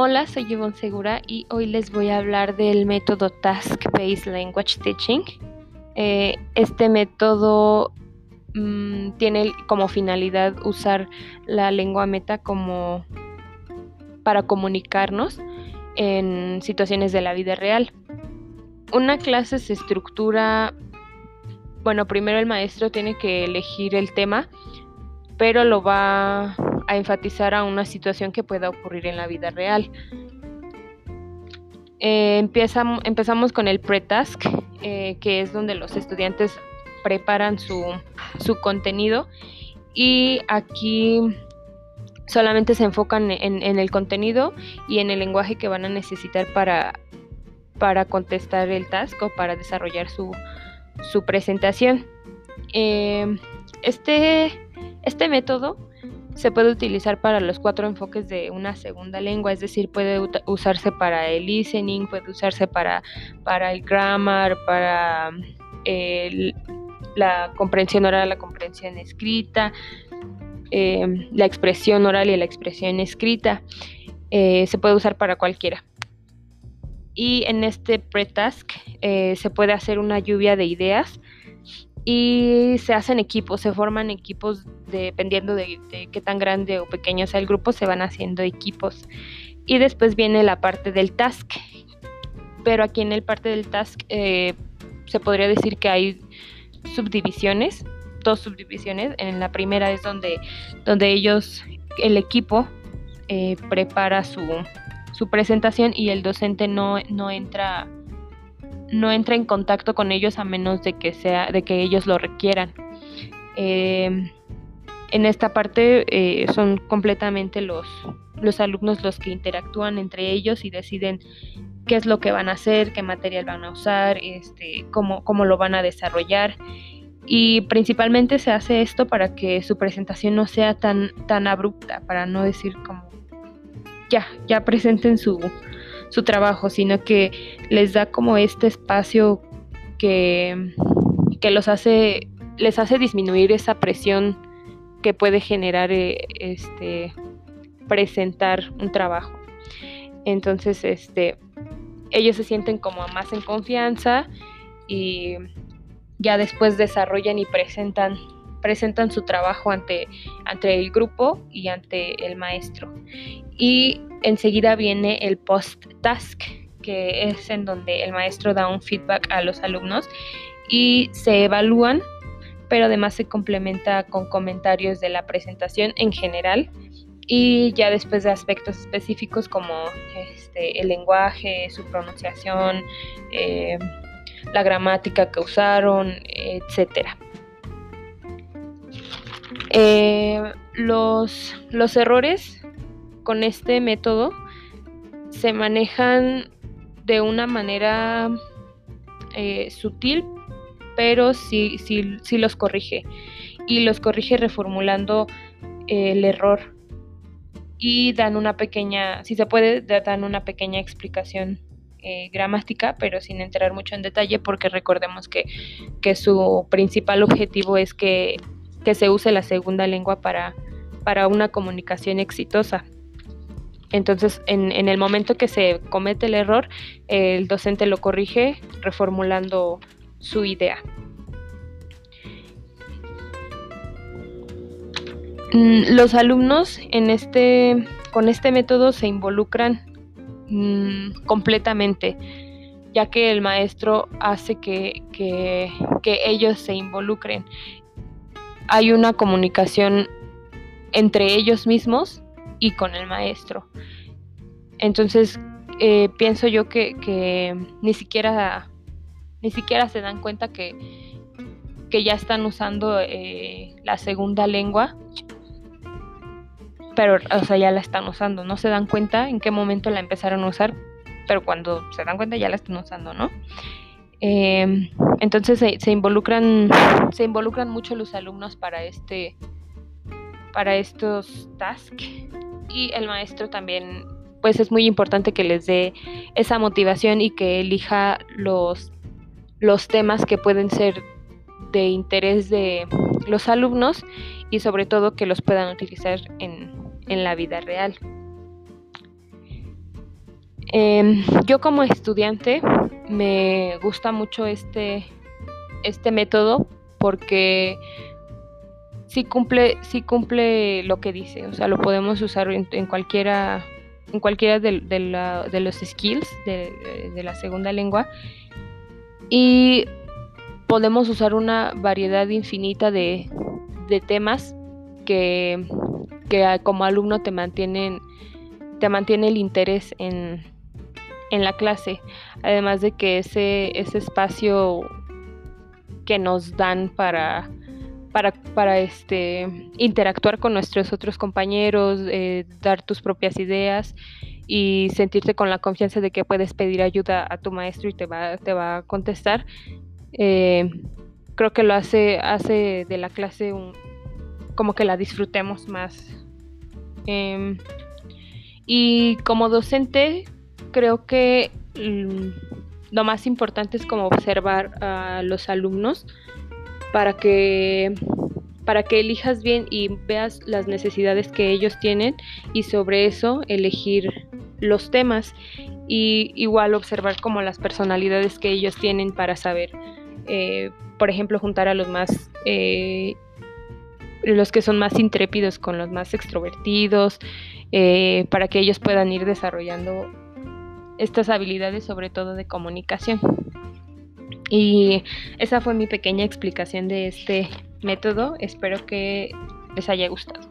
Hola, soy Yvonne Segura y hoy les voy a hablar del método Task-Based Language Teaching. Eh, este método mm, tiene como finalidad usar la lengua meta como para comunicarnos en situaciones de la vida real. Una clase se estructura, bueno, primero el maestro tiene que elegir el tema, pero lo va a enfatizar a una situación que pueda ocurrir en la vida real. Eh, empezamos con el pre-task, eh, que es donde los estudiantes preparan su, contenido y aquí solamente se enfocan en, el contenido y en el lenguaje que van a necesitar para, para contestar el task o para desarrollar su, presentación. Eh, este, este método se puede utilizar para los cuatro enfoques de una segunda lengua, es decir, puede usarse para el listening, puede usarse para, para el grammar, para la comprensión oral, la comprensión escrita, em, la expresión oral y la expresión escrita. Eh, se puede usar para cualquiera. Y en este pre-task eh, se puede hacer una lluvia de ideas y se hacen equipos, se forman equipos dependiendo de, qué tan grande o pequeño sea el grupo, se van haciendo equipos. Y después viene la parte del task, pero aquí en el parte del task eh, se podría decir que hay subdivisiones, dos subdivisiones. En la primera es donde, donde ellos, el equipo, eh, prepara su, su presentación y el docente no, no entra no entra en contacto con ellos a menos de que sea de que ellos lo requieran em, en esta parte eh, son completamente los, los alumnos los que interactúan entre ellos y deciden qué es lo que van a hacer, qué material van a usar, este, cómo, cómo lo van a desarrollar. Y principalmente se hace esto para que su presentación no sea tan, tan abrupta, para no decir como ya, ya presenten su, su trabajo, sino que les da como este espacio que, que los hace, les hace disminuir esa presión que puede generar eh, este presentar un trabajo. Entonces, este, ellos se sienten como más en confianza y ya después desarrollan y presentan su trabajo ante, ante el grupo y ante el maestro. Y enseguida viene el post-task, que es en donde el maestro da un feedback a los alumnos y se evalúan, pero además se complementa con comentarios de la presentación en general y ya después de aspectos específicos como este, el lenguaje, su pronunciación, eh, la gramática que usaron, etcétera. Eh, los, los errores con este método se manejan de una manera eh, sutil, pero sí, sí, los corrige. Y los corrige reformulando eh, el error. Y dan una pequeña, si se puede, dan una pequeña explicación gramática, pero sin entrar mucho en detalle, porque recordemos que, que su principal objetivo es que que se use la segunda lengua para, para una comunicación exitosa. Entonces, en, el momento que se comete el error, el docente lo corrige reformulando su idea. Mm, los alumnos en este, con este método se involucran mm, completamente, ya que el maestro hace que, que, ellos se involucren hay una comunicación entre ellos mismos y con el maestro. Entonces, eh, pienso yo que, ni siquiera ni siquiera se dan cuenta que, que ya están usando eh, la segunda lengua, pero, o sea, ya la están usando, no se dan cuenta en qué momento la empezaron a usar, pero cuando se dan cuenta ya la están usando, ¿no? Em, entonces se, involucran, se involucran mucho los alumnos para este, para estos tasks y el maestro también, pues es muy importante que les dé esa motivación y que elija los, los temas que pueden ser de interés de los alumnos y sobre todo que los puedan utilizar en, en la vida real. Em, yo como estudiante me gusta mucho este, este método porque sí cumple, sí cumple lo que dice, o sea, lo podemos usar en, cualquiera, en cualquiera de, de, los skills de, de, la segunda lengua y podemos usar una variedad infinita de, temas que, que, como alumno te mantienen, te mantiene el interés en, en la clase, además de que ese, ese espacio que nos dan para para, este, interactuar con nuestros otros compañeros, eh, dar tus propias ideas y sentirte con la confianza de que puedes pedir ayuda a tu maestro y te va, te va a contestar. Eh, creo que lo hace, hace de la clase como que la disfrutemos más. Em, y como docente, creo que mm, lo más importante es como observar a los alumnos para que para que elijas bien y veas las necesidades que ellos tienen y sobre eso elegir los temas y igual observar como las personalidades que ellos tienen para saber, eh, por ejemplo, juntar a los más, eh, los que son más intrépidos con los más extrovertidos, eh, para que ellos puedan ir desarrollando estas habilidades, sobre todo de comunicación. Y esa fue mi pequeña explicación de este método. Espero que les haya gustado.